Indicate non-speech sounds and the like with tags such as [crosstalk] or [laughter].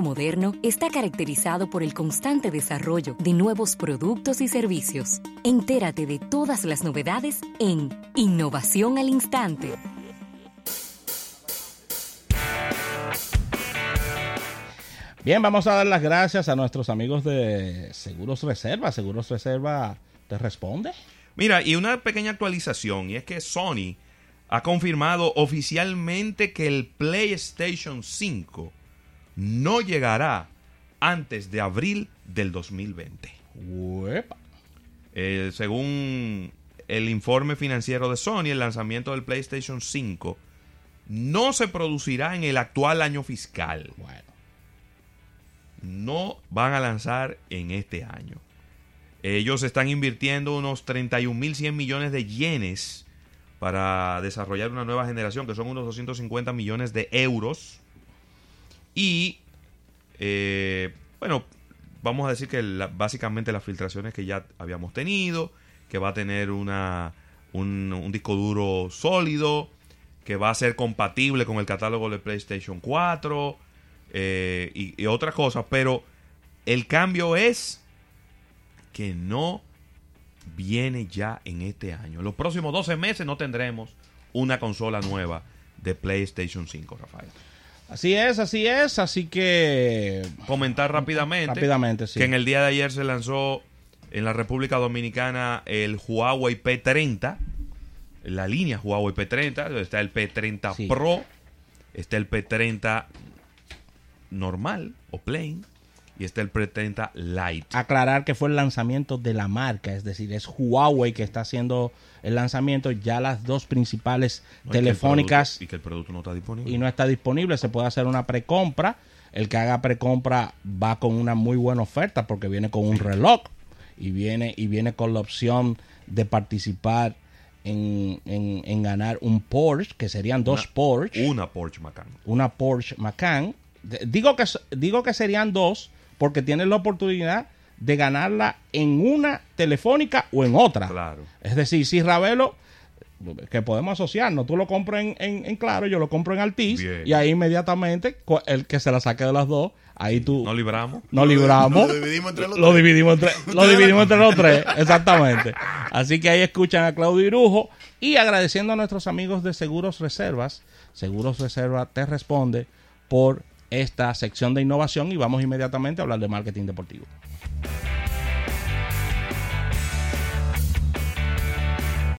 moderno está caracterizado por el constante desarrollo de nuevos productos y servicios. Entérate de todas las novedades en Innovación al Instante. Bien, vamos a dar las gracias a nuestros amigos de Seguros Reserva. Seguros Reserva te responde. Mira, y una pequeña actualización, y es que Sony ha confirmado oficialmente que el PlayStation 5 no llegará antes de abril del 2020. Eh, según el informe financiero de Sony, el lanzamiento del PlayStation 5 no se producirá en el actual año fiscal. Bueno. No van a lanzar en este año. Ellos están invirtiendo unos 31.100 millones de yenes para desarrollar una nueva generación, que son unos 250 millones de euros y, eh, bueno, vamos a decir que básicamente las filtraciones que ya habíamos tenido, que va a tener una, un, disco duro sólido, que va a ser compatible con el catálogo de PlayStation 4 eh, y, y otras cosas, pero el cambio es que no viene ya en este año. Los próximos 12 meses no tendremos una consola nueva de PlayStation 5, Rafael. Así es, así es, así que... Comentar rápidamente, rápidamente sí. que en el día de ayer se lanzó en la República Dominicana el Huawei P30, la línea Huawei P30, está el P30 Pro, está el P30 normal o plain, y está el P30 Lite. Aclarar que fue el lanzamiento de la marca, es decir, es Huawei que está haciendo el lanzamiento, ya las dos principales telefónicas. Y que, el producto no está disponible. Y no está disponible, se puede hacer una precompra. El que haga precompra va con una muy buena oferta porque viene con un reloj y viene, y viene con la opción de participar en, en, ganar un Porsche, que serían dos Porsche. Una Porsche Macan. Una Porsche Macan. Digo que, digo que serían dos porque tienes la oportunidad de ganarla en una telefónica o en otra. Claro. Es decir, si Ravelo, que podemos asociarnos, tú lo compras en, en, Claro, yo lo compro en Altis, y ahí inmediatamente el que se la saque de las dos, ahí tú... Nos libramos. Nos libramos. Lo dividimos entre los lo Dividimos entre, [laughs] lo dividimos entre los tres, exactamente. Así que ahí escuchan a Claudio Irujo y agradeciendo a nuestros amigos de Seguros Reservas. Seguros Reserva te responde por esta sección de innovación y vamos inmediatamente a hablar de marketing deportivo.